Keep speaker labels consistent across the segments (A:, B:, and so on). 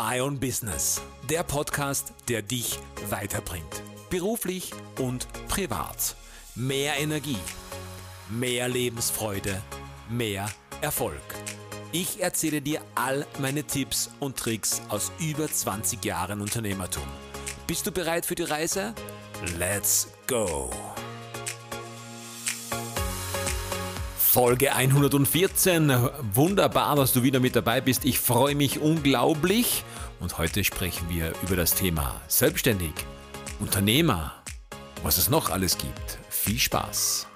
A: My Own Business, der Podcast, der dich weiterbringt. Beruflich und privat. Mehr Energie, mehr Lebensfreude, mehr Erfolg. Ich erzähle dir all meine Tipps und Tricks aus über 20 Jahren Unternehmertum. Bist du bereit für die Reise? Let's go! Folge 114. Wunderbar, dass du wieder mit dabei bist. Ich freue mich unglaublich. Und heute sprechen wir über das Thema Selbstständig, Unternehmer, was es noch alles gibt. Viel Spaß!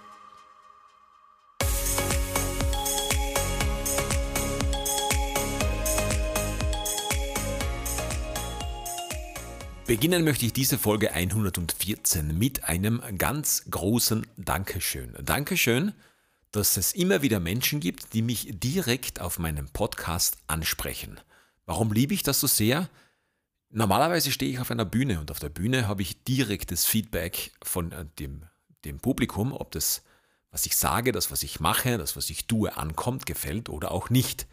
A: Beginnen möchte ich diese Folge 114 mit einem ganz großen Dankeschön. Dankeschön dass es immer wieder Menschen gibt, die mich direkt auf meinem Podcast ansprechen. Warum liebe ich das so sehr? Normalerweise stehe ich auf einer Bühne und auf der Bühne habe ich direktes Feedback von äh, dem, dem Publikum, ob das, was ich sage, das, was ich mache, das, was ich tue, ankommt, gefällt oder auch nicht.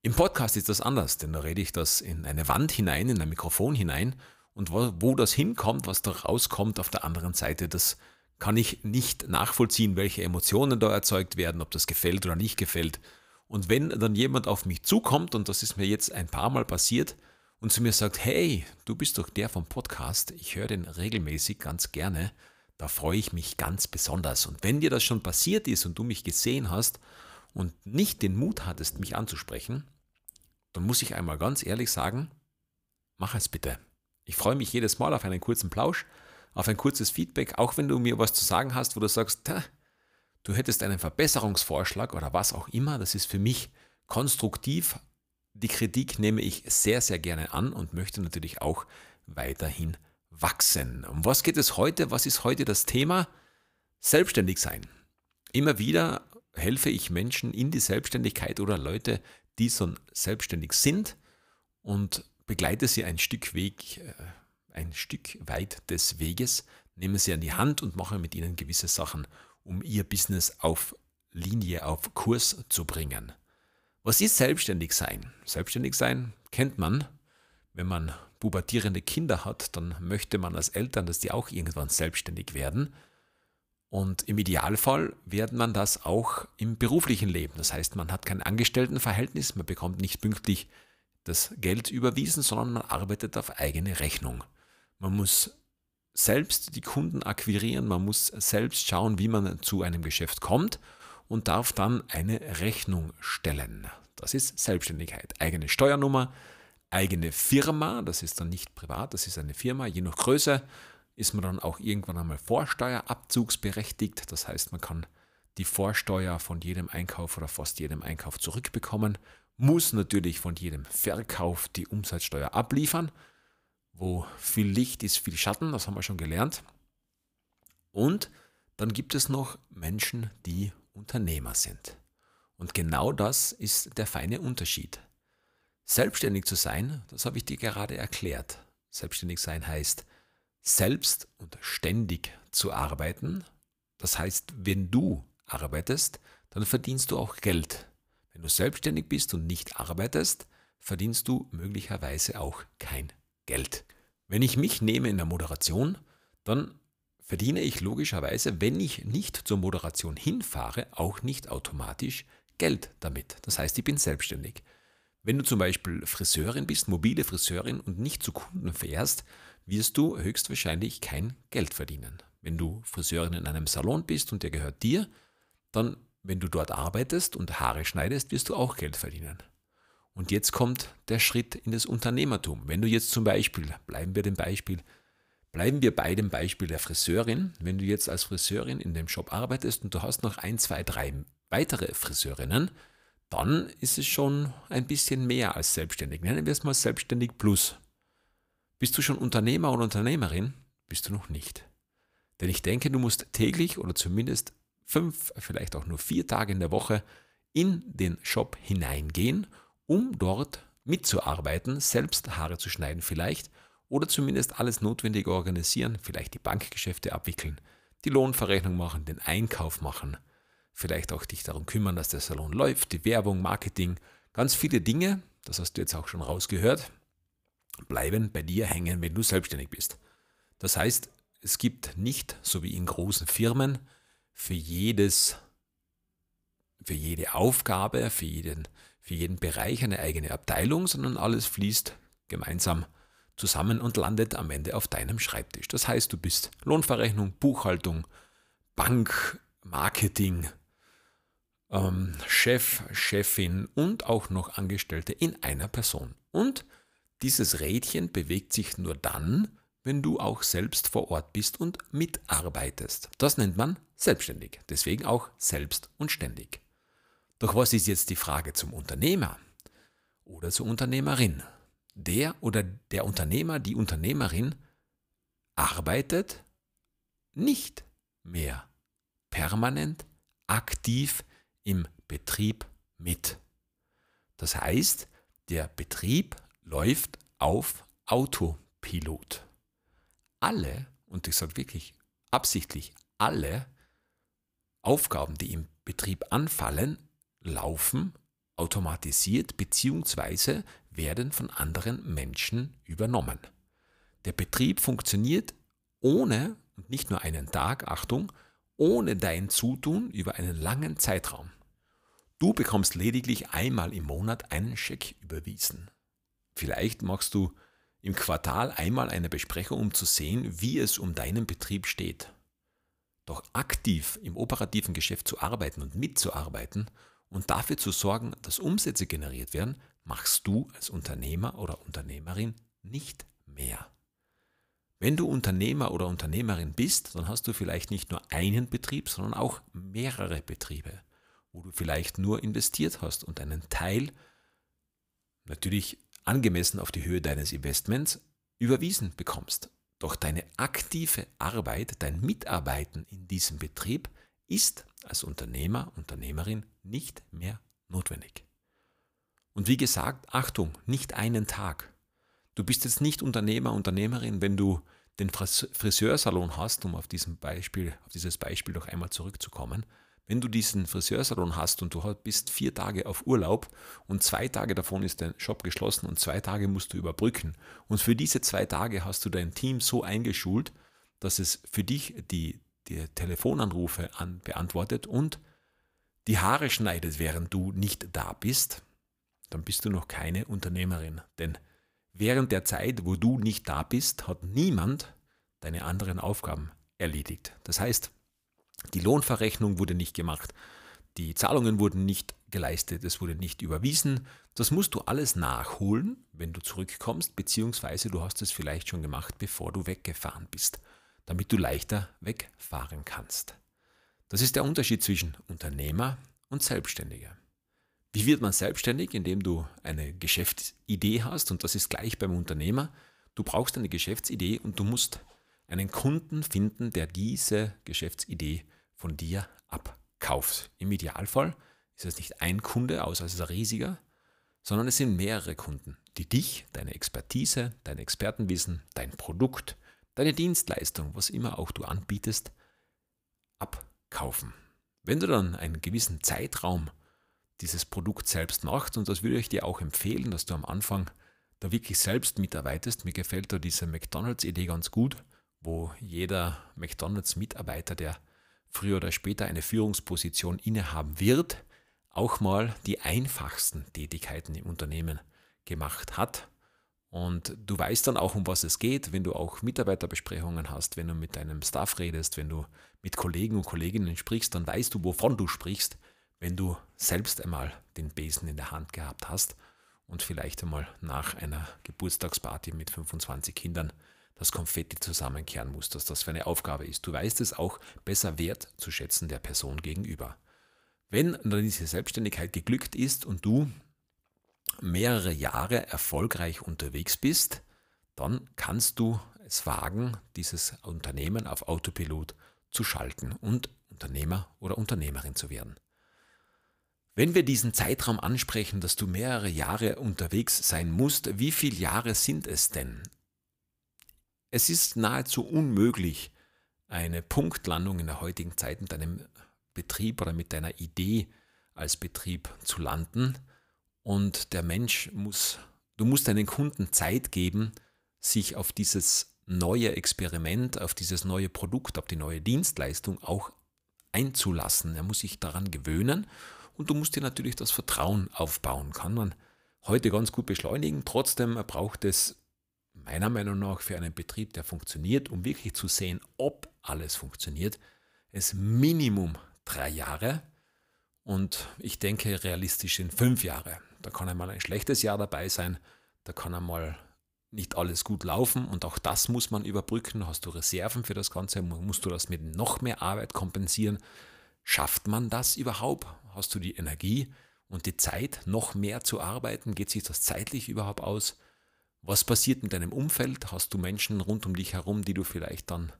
A: Im Podcast ist das anders, denn da rede ich das in eine Wand hinein, in ein Mikrofon hinein und wo, wo das hinkommt, was da rauskommt auf der anderen Seite, das kann ich nicht nachvollziehen, welche Emotionen da erzeugt werden, ob das gefällt oder nicht gefällt. Und wenn dann jemand auf mich zukommt, und das ist mir jetzt ein paar Mal passiert, und zu mir sagt, hey, du bist doch der vom Podcast, ich höre den regelmäßig ganz gerne, da freue ich mich ganz besonders. Und wenn dir das schon passiert ist und du mich gesehen hast und nicht den Mut hattest, mich anzusprechen, dann muss ich einmal ganz ehrlich sagen, mach es bitte. Ich freue mich jedes Mal auf einen kurzen Plausch, auf ein kurzes Feedback, auch wenn du mir was zu sagen hast, wo du sagst, du hättest einen Verbesserungsvorschlag oder was auch immer, das ist für mich konstruktiv. Die Kritik nehme ich sehr, sehr gerne an und möchte natürlich auch weiterhin wachsen. Um was geht es heute? Was ist heute das Thema? Selbstständig sein. Immer wieder helfe ich Menschen in die Selbstständigkeit oder Leute, die so selbstständig sind und begleite sie ein Stück Weg äh, ein Stück weit des Weges, nehme sie an die Hand und mache mit ihnen gewisse Sachen, um ihr Business auf Linie, auf Kurs zu bringen. Was ist selbstständig sein? Selbstständig sein kennt man. Wenn man pubertierende Kinder hat, dann möchte man als Eltern, dass die auch irgendwann selbstständig werden. Und im Idealfall werden man das auch im beruflichen Leben. Das heißt, man hat kein Angestelltenverhältnis, man bekommt nicht pünktlich das Geld überwiesen, sondern man arbeitet auf eigene Rechnung. Man muss selbst die Kunden akquirieren, man muss selbst schauen, wie man zu einem Geschäft kommt und darf dann eine Rechnung stellen. Das ist Selbstständigkeit. Eigene Steuernummer, eigene Firma, das ist dann nicht privat, das ist eine Firma. Je nach Größe ist man dann auch irgendwann einmal Vorsteuerabzugsberechtigt. Das heißt, man kann die Vorsteuer von jedem Einkauf oder fast jedem Einkauf zurückbekommen, muss natürlich von jedem Verkauf die Umsatzsteuer abliefern wo viel Licht ist, viel Schatten, das haben wir schon gelernt. Und dann gibt es noch Menschen, die Unternehmer sind. Und genau das ist der feine Unterschied. Selbstständig zu sein, das habe ich dir gerade erklärt. Selbstständig sein heißt, selbst und ständig zu arbeiten. Das heißt, wenn du arbeitest, dann verdienst du auch Geld. Wenn du selbstständig bist und nicht arbeitest, verdienst du möglicherweise auch kein Geld. Wenn ich mich nehme in der Moderation, dann verdiene ich logischerweise, wenn ich nicht zur Moderation hinfahre, auch nicht automatisch Geld damit. Das heißt, ich bin selbstständig. Wenn du zum Beispiel Friseurin bist, mobile Friseurin und nicht zu Kunden fährst, wirst du höchstwahrscheinlich kein Geld verdienen. Wenn du Friseurin in einem Salon bist und der gehört dir, dann, wenn du dort arbeitest und Haare schneidest, wirst du auch Geld verdienen. Und jetzt kommt der Schritt in das Unternehmertum. Wenn du jetzt zum Beispiel, bleiben wir dem Beispiel, bleiben wir bei dem Beispiel der Friseurin, wenn du jetzt als Friseurin in dem Shop arbeitest und du hast noch ein, zwei, drei weitere Friseurinnen, dann ist es schon ein bisschen mehr als selbstständig. Nennen wir es mal selbstständig plus. Bist du schon Unternehmer oder Unternehmerin? Bist du noch nicht. Denn ich denke, du musst täglich oder zumindest fünf, vielleicht auch nur vier Tage in der Woche in den Shop hineingehen um dort mitzuarbeiten, selbst Haare zu schneiden vielleicht oder zumindest alles Notwendige organisieren, vielleicht die Bankgeschäfte abwickeln, die Lohnverrechnung machen, den Einkauf machen, vielleicht auch dich darum kümmern, dass der Salon läuft, die Werbung, Marketing, ganz viele Dinge, das hast du jetzt auch schon rausgehört. bleiben bei dir hängen, wenn du selbstständig bist. Das heißt, es gibt nicht, so wie in großen Firmen, für jedes, für jede Aufgabe, für jeden, für jeden Bereich eine eigene Abteilung, sondern alles fließt gemeinsam zusammen und landet am Ende auf deinem Schreibtisch. Das heißt, du bist Lohnverrechnung, Buchhaltung, Bank, Marketing, ähm, Chef, Chefin und auch noch Angestellte in einer Person. Und dieses Rädchen bewegt sich nur dann, wenn du auch selbst vor Ort bist und mitarbeitest. Das nennt man selbstständig, deswegen auch selbst und ständig. Doch was ist jetzt die Frage zum Unternehmer oder zur Unternehmerin? Der oder der Unternehmer, die Unternehmerin arbeitet nicht mehr permanent aktiv im Betrieb mit. Das heißt, der Betrieb läuft auf Autopilot. Alle, und ich sage wirklich absichtlich alle Aufgaben, die im Betrieb anfallen, laufen automatisiert bzw. werden von anderen Menschen übernommen. Der Betrieb funktioniert ohne, und nicht nur einen Tag, Achtung, ohne dein Zutun über einen langen Zeitraum. Du bekommst lediglich einmal im Monat einen Scheck überwiesen. Vielleicht machst du im Quartal einmal eine Besprechung, um zu sehen, wie es um deinen Betrieb steht. Doch aktiv im operativen Geschäft zu arbeiten und mitzuarbeiten und dafür zu sorgen, dass Umsätze generiert werden, machst du als Unternehmer oder Unternehmerin nicht mehr. Wenn du Unternehmer oder Unternehmerin bist, dann hast du vielleicht nicht nur einen Betrieb, sondern auch mehrere Betriebe, wo du vielleicht nur investiert hast und einen Teil, natürlich angemessen auf die Höhe deines Investments, überwiesen bekommst. Doch deine aktive Arbeit, dein Mitarbeiten in diesem Betrieb ist als Unternehmer, Unternehmerin nicht mehr notwendig. Und wie gesagt, Achtung, nicht einen Tag. Du bist jetzt nicht Unternehmer, Unternehmerin, wenn du den Friseursalon hast, um auf, diesem Beispiel, auf dieses Beispiel noch einmal zurückzukommen. Wenn du diesen Friseursalon hast und du bist vier Tage auf Urlaub und zwei Tage davon ist dein Shop geschlossen und zwei Tage musst du überbrücken. Und für diese zwei Tage hast du dein Team so eingeschult, dass es für dich die, die Telefonanrufe an, beantwortet und die Haare schneidet, während du nicht da bist, dann bist du noch keine Unternehmerin. Denn während der Zeit, wo du nicht da bist, hat niemand deine anderen Aufgaben erledigt. Das heißt, die Lohnverrechnung wurde nicht gemacht, die Zahlungen wurden nicht geleistet, es wurde nicht überwiesen. Das musst du alles nachholen, wenn du zurückkommst, beziehungsweise du hast es vielleicht schon gemacht, bevor du weggefahren bist damit du leichter wegfahren kannst. Das ist der Unterschied zwischen Unternehmer und Selbstständiger. Wie wird man selbstständig? Indem du eine Geschäftsidee hast und das ist gleich beim Unternehmer. Du brauchst eine Geschäftsidee und du musst einen Kunden finden, der diese Geschäftsidee von dir abkauft. Im Idealfall ist es nicht ein Kunde, außer es ist ein riesiger, sondern es sind mehrere Kunden, die dich, deine Expertise, dein Expertenwissen, dein Produkt, deine Dienstleistung, was immer auch du anbietest, abkaufen. Wenn du dann einen gewissen Zeitraum dieses Produkt selbst machst, und das würde ich dir auch empfehlen, dass du am Anfang da wirklich selbst mitarbeitest. Mir gefällt da diese McDonalds-Idee ganz gut, wo jeder McDonalds-Mitarbeiter, der früher oder später eine Führungsposition innehaben wird, auch mal die einfachsten Tätigkeiten im Unternehmen gemacht hat und du weißt dann auch, um was es geht, wenn du auch Mitarbeiterbesprechungen hast, wenn du mit deinem Staff redest, wenn du mit Kollegen und Kolleginnen sprichst, dann weißt du, wovon du sprichst, wenn du selbst einmal den Besen in der Hand gehabt hast und vielleicht einmal nach einer Geburtstagsparty mit 25 Kindern das Konfetti zusammenkehren musst, dass das für eine Aufgabe ist. Du weißt es auch besser wert zu schätzen der Person gegenüber. Wenn dann diese Selbstständigkeit geglückt ist und du mehrere Jahre erfolgreich unterwegs bist, dann kannst du es wagen, dieses Unternehmen auf Autopilot zu schalten und Unternehmer oder Unternehmerin zu werden. Wenn wir diesen Zeitraum ansprechen, dass du mehrere Jahre unterwegs sein musst, wie viele Jahre sind es denn? Es ist nahezu unmöglich, eine Punktlandung in der heutigen Zeit mit deinem Betrieb oder mit deiner Idee als Betrieb zu landen, und der Mensch muss Du musst deinen Kunden Zeit geben, sich auf dieses neue Experiment, auf dieses neue Produkt, auf die neue Dienstleistung auch einzulassen. Er muss sich daran gewöhnen und du musst dir natürlich das Vertrauen aufbauen. Kann man heute ganz gut beschleunigen. Trotzdem braucht es meiner Meinung nach für einen Betrieb, der funktioniert, um wirklich zu sehen, ob alles funktioniert, es Minimum drei Jahre und ich denke realistisch in fünf Jahre. Da kann einmal ein schlechtes Jahr dabei sein, da kann einmal nicht alles gut laufen und auch das muss man überbrücken. Hast du Reserven für das Ganze? Musst du das mit noch mehr Arbeit kompensieren? Schafft man das überhaupt? Hast du die Energie und die Zeit, noch mehr zu arbeiten? Geht sich das zeitlich überhaupt aus? Was passiert mit deinem Umfeld? Hast du Menschen rund um dich herum, die du vielleicht dann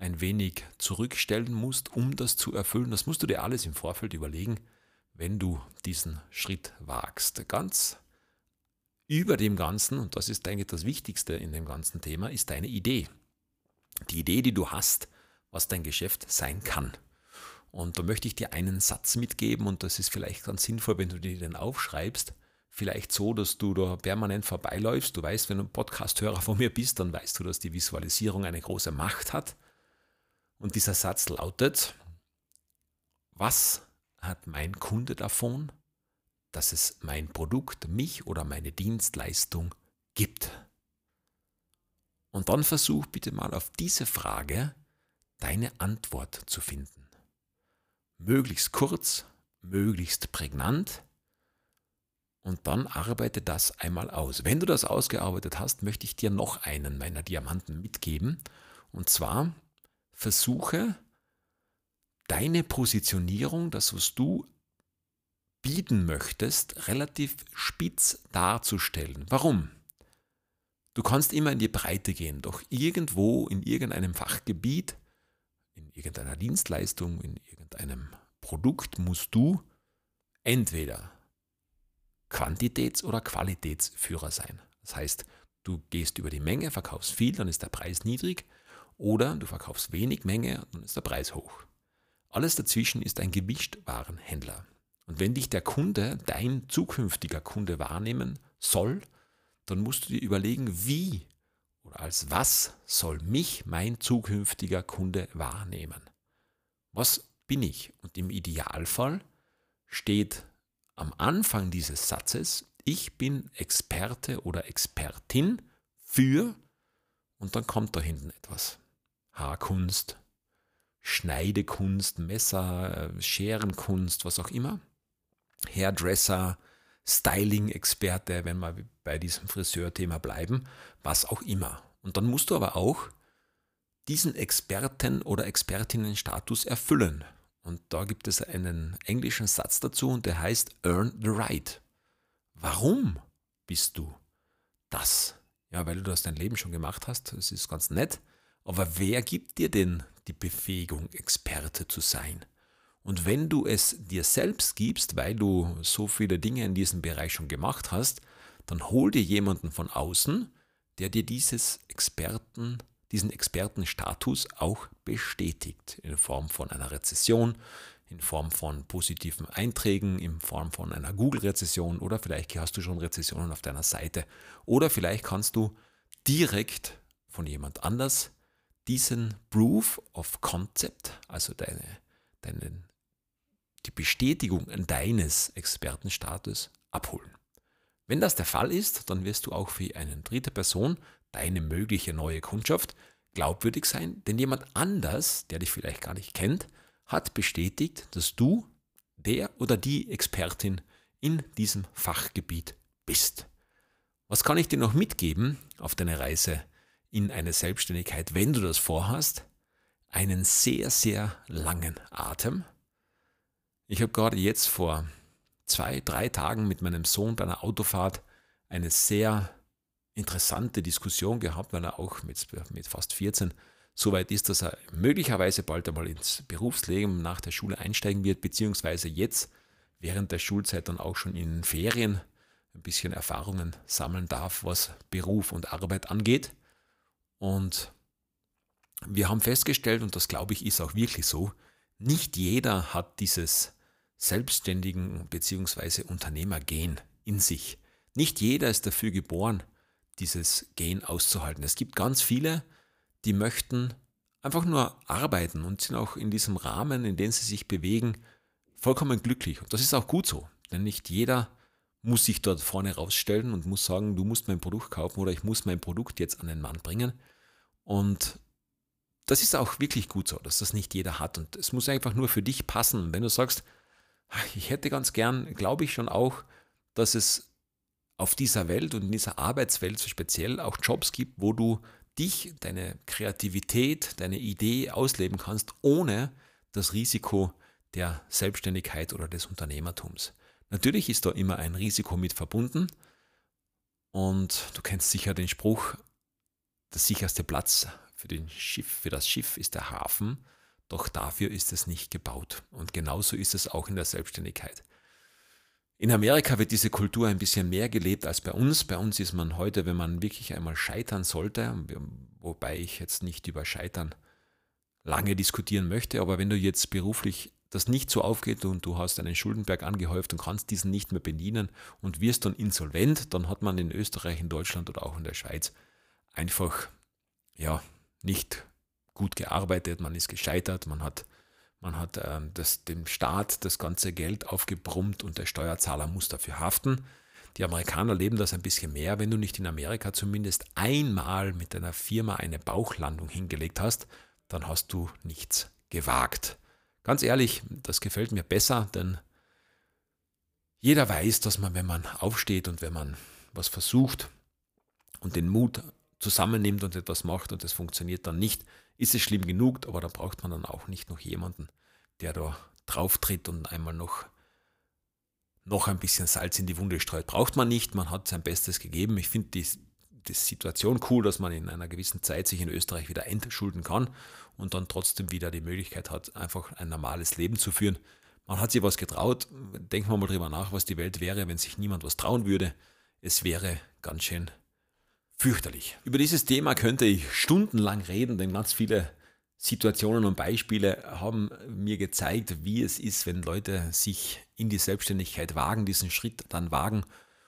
A: ein wenig zurückstellen musst, um das zu erfüllen? Das musst du dir alles im Vorfeld überlegen, wenn du diesen Schritt wagst. Ganz über dem Ganzen, und das ist eigentlich das Wichtigste in dem ganzen Thema, ist deine Idee. Die Idee, die du hast, was dein Geschäft sein kann. Und da möchte ich dir einen Satz mitgeben und das ist vielleicht ganz sinnvoll, wenn du dir den aufschreibst. Vielleicht so, dass du da permanent vorbeiläufst. Du weißt, wenn du ein Podcast-Hörer von mir bist, dann weißt du, dass die Visualisierung eine große Macht hat. Und dieser Satz lautet, was hat mein Kunde davon, dass es mein Produkt, mich oder meine Dienstleistung gibt. Und dann versuch bitte mal auf diese Frage deine Antwort zu finden. Möglichst kurz, möglichst prägnant und dann arbeite das einmal aus. Wenn du das ausgearbeitet hast, möchte ich dir noch einen meiner Diamanten mitgeben. Und zwar versuche deine Positionierung, das, was du bieten möchtest, relativ spitz darzustellen. Warum? Du kannst immer in die Breite gehen, doch irgendwo in irgendeinem Fachgebiet, in irgendeiner Dienstleistung, in irgendeinem Produkt musst du entweder Quantitäts- oder Qualitätsführer sein. Das heißt, du gehst über die Menge, verkaufst viel, dann ist der Preis niedrig, oder du verkaufst wenig Menge, dann ist der Preis hoch. Alles dazwischen ist ein Gemischtwarenhändler. Und wenn dich der Kunde, dein zukünftiger Kunde wahrnehmen soll, dann musst du dir überlegen, wie oder als was soll mich mein zukünftiger Kunde wahrnehmen? Was bin ich? Und im Idealfall steht am Anfang dieses Satzes, ich bin Experte oder Expertin für, und dann kommt da hinten etwas. Haarkunst, Schneidekunst, Messer, äh, Scherenkunst, was auch immer. Hairdresser, Styling-Experte, wenn wir bei diesem Friseur-Thema bleiben, was auch immer. Und dann musst du aber auch diesen Experten- oder Expertinnen-Status erfüllen. Und da gibt es einen englischen Satz dazu und der heißt Earn the Right. Warum bist du das? Ja, weil du das dein Leben schon gemacht hast, das ist ganz nett. Aber wer gibt dir denn die Befähigung, Experte zu sein? Und wenn du es dir selbst gibst, weil du so viele Dinge in diesem Bereich schon gemacht hast, dann hol dir jemanden von außen, der dir dieses Experten, diesen Expertenstatus auch bestätigt, in Form von einer Rezession, in Form von positiven Einträgen, in Form von einer Google-Rezession oder vielleicht hast du schon Rezessionen auf deiner Seite oder vielleicht kannst du direkt von jemand anders diesen Proof of Concept, also deine, deinen die Bestätigung deines Expertenstatus abholen. Wenn das der Fall ist, dann wirst du auch für eine dritte Person, deine mögliche neue Kundschaft, glaubwürdig sein, denn jemand anders, der dich vielleicht gar nicht kennt, hat bestätigt, dass du der oder die Expertin in diesem Fachgebiet bist. Was kann ich dir noch mitgeben auf deine Reise in eine Selbstständigkeit, wenn du das vorhast? Einen sehr, sehr langen Atem, ich habe gerade jetzt vor zwei, drei Tagen mit meinem Sohn bei einer Autofahrt eine sehr interessante Diskussion gehabt, weil er auch mit, mit fast 14 so weit ist, dass er möglicherweise bald einmal ins Berufsleben nach der Schule einsteigen wird, beziehungsweise jetzt während der Schulzeit dann auch schon in Ferien ein bisschen Erfahrungen sammeln darf, was Beruf und Arbeit angeht. Und wir haben festgestellt, und das glaube ich ist auch wirklich so, nicht jeder hat dieses Selbstständigen bzw. Unternehmergehen in sich. Nicht jeder ist dafür geboren, dieses Gen auszuhalten. Es gibt ganz viele, die möchten einfach nur arbeiten und sind auch in diesem Rahmen, in dem sie sich bewegen, vollkommen glücklich. Und das ist auch gut so, denn nicht jeder muss sich dort vorne rausstellen und muss sagen, du musst mein Produkt kaufen oder ich muss mein Produkt jetzt an den Mann bringen. Und das ist auch wirklich gut so, dass das nicht jeder hat. Und es muss einfach nur für dich passen. Wenn du sagst, ich hätte ganz gern, glaube ich schon auch, dass es auf dieser Welt und in dieser Arbeitswelt so speziell auch Jobs gibt, wo du dich, deine Kreativität, deine Idee ausleben kannst, ohne das Risiko der Selbstständigkeit oder des Unternehmertums. Natürlich ist da immer ein Risiko mit verbunden und du kennst sicher den Spruch, der sicherste Platz für, den Schiff, für das Schiff ist der Hafen, doch dafür ist es nicht gebaut. Und genauso ist es auch in der Selbstständigkeit. In Amerika wird diese Kultur ein bisschen mehr gelebt als bei uns. Bei uns ist man heute, wenn man wirklich einmal scheitern sollte, wobei ich jetzt nicht über Scheitern lange diskutieren möchte, aber wenn du jetzt beruflich das nicht so aufgeht und du hast einen Schuldenberg angehäuft und kannst diesen nicht mehr bedienen und wirst dann insolvent, dann hat man in Österreich, in Deutschland oder auch in der Schweiz einfach ja nicht gut gearbeitet, man ist gescheitert, man hat, man hat äh, das, dem Staat das ganze Geld aufgebrummt und der Steuerzahler muss dafür haften. Die Amerikaner leben das ein bisschen mehr. Wenn du nicht in Amerika zumindest einmal mit deiner Firma eine Bauchlandung hingelegt hast, dann hast du nichts gewagt. Ganz ehrlich, das gefällt mir besser, denn jeder weiß, dass man, wenn man aufsteht und wenn man was versucht und den Mut zusammennimmt und etwas macht und es funktioniert dann nicht, ist es schlimm genug, aber da braucht man dann auch nicht noch jemanden, der da drauf tritt und einmal noch, noch ein bisschen Salz in die Wunde streut. Braucht man nicht, man hat sein Bestes gegeben. Ich finde die, die Situation cool, dass man in einer gewissen Zeit sich in Österreich wieder entschulden kann und dann trotzdem wieder die Möglichkeit hat, einfach ein normales Leben zu führen. Man hat sich was getraut. Denken wir mal drüber nach, was die Welt wäre, wenn sich niemand was trauen würde. Es wäre ganz schön fürchterlich. Über dieses Thema könnte ich stundenlang reden, denn ganz viele Situationen und Beispiele haben mir gezeigt, wie es ist, wenn Leute sich in die Selbstständigkeit wagen, diesen Schritt dann wagen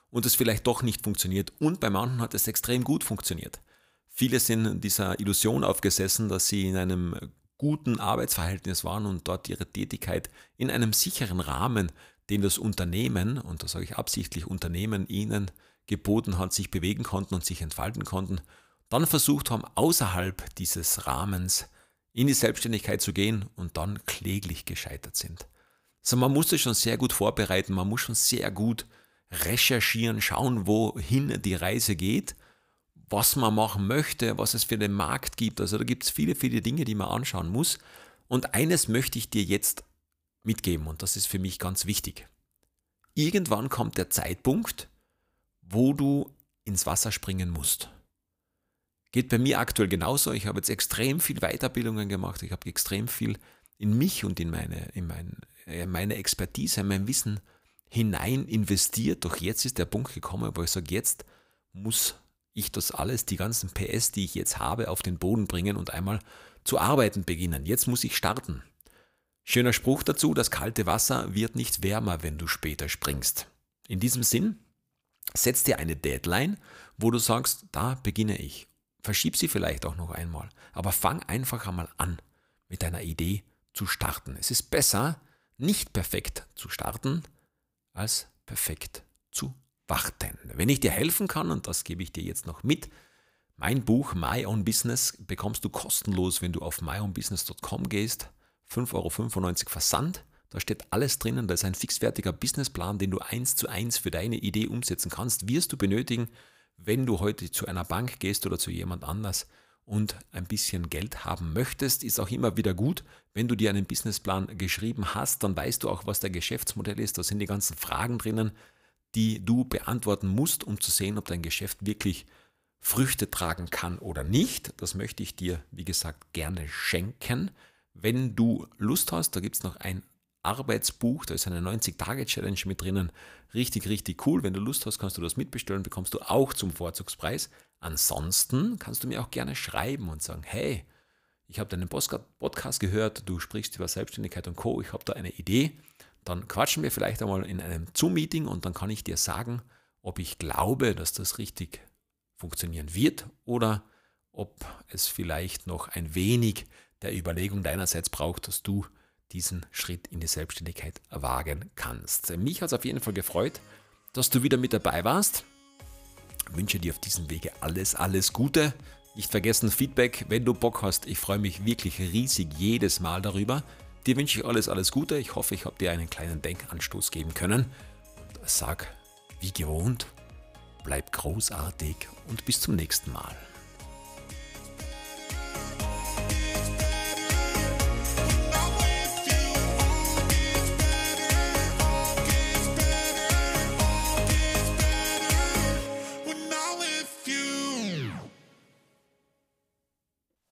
A: und es vielleicht doch nicht funktioniert. Und bei manchen hat es extrem gut funktioniert. Viele sind dieser Illusion aufgesessen, dass sie in einem guten Arbeitsverhältnis waren und dort ihre Tätigkeit in einem sicheren Rahmen, den das Unternehmen, und da sage ich absichtlich Unternehmen, ihnen geboten hat, sich bewegen konnten und sich entfalten konnten, dann versucht haben, außerhalb dieses Rahmens in die Selbstständigkeit zu gehen und dann kläglich gescheitert sind. Also man muss es schon sehr gut vorbereiten, man muss schon sehr gut recherchieren, schauen, wohin die Reise geht was man machen möchte, was es für den Markt gibt. Also da gibt es viele, viele Dinge, die man anschauen muss. Und eines möchte ich dir jetzt mitgeben und das ist für mich ganz wichtig. Irgendwann kommt der Zeitpunkt, wo du ins Wasser springen musst. Geht bei mir aktuell genauso. Ich habe jetzt extrem viel Weiterbildungen gemacht. Ich habe extrem viel in mich und in meine, in mein, äh, meine Expertise, in mein Wissen hinein investiert. Doch jetzt ist der Punkt gekommen, wo ich sage, jetzt muss ich das alles, die ganzen PS, die ich jetzt habe, auf den Boden bringen und einmal zu arbeiten beginnen. Jetzt muss ich starten. Schöner Spruch dazu, das kalte Wasser wird nicht wärmer, wenn du später springst. In diesem Sinn, setz dir eine Deadline, wo du sagst, da beginne ich. Verschieb sie vielleicht auch noch einmal, aber fang einfach einmal an, mit deiner Idee zu starten. Es ist besser, nicht perfekt zu starten, als perfekt zu warten. Wenn ich dir helfen kann, und das gebe ich dir jetzt noch mit, mein Buch My Own Business bekommst du kostenlos, wenn du auf myownbusiness.com gehst. 5,95 Euro Versand. Da steht alles drinnen. Da ist ein fixfertiger Businessplan, den du eins zu eins für deine Idee umsetzen kannst. Wirst du benötigen, wenn du heute zu einer Bank gehst oder zu jemand anders und ein bisschen Geld haben möchtest, ist auch immer wieder gut. Wenn du dir einen Businessplan geschrieben hast, dann weißt du auch, was der Geschäftsmodell ist. Da sind die ganzen Fragen drinnen die du beantworten musst, um zu sehen, ob dein Geschäft wirklich Früchte tragen kann oder nicht. Das möchte ich dir, wie gesagt, gerne schenken. Wenn du Lust hast, da gibt es noch ein Arbeitsbuch, da ist eine 90-Tage-Challenge mit drinnen. Richtig, richtig cool. Wenn du Lust hast, kannst du das mitbestellen, bekommst du auch zum Vorzugspreis. Ansonsten kannst du mir auch gerne schreiben und sagen, hey, ich habe deinen Podcast gehört, du sprichst über Selbstständigkeit und Co. Ich habe da eine Idee dann quatschen wir vielleicht einmal in einem Zoom-Meeting und dann kann ich dir sagen, ob ich glaube, dass das richtig funktionieren wird oder ob es vielleicht noch ein wenig der Überlegung deinerseits braucht, dass du diesen Schritt in die Selbstständigkeit wagen kannst. Mich hat es auf jeden Fall gefreut, dass du wieder mit dabei warst. Ich wünsche dir auf diesem Wege alles, alles Gute. Nicht vergessen Feedback, wenn du Bock hast. Ich freue mich wirklich riesig jedes Mal darüber. Dir wünsche ich alles, alles Gute. Ich hoffe, ich habe dir einen kleinen Denkanstoß geben können. Und sag, wie gewohnt, bleib großartig und bis zum nächsten Mal.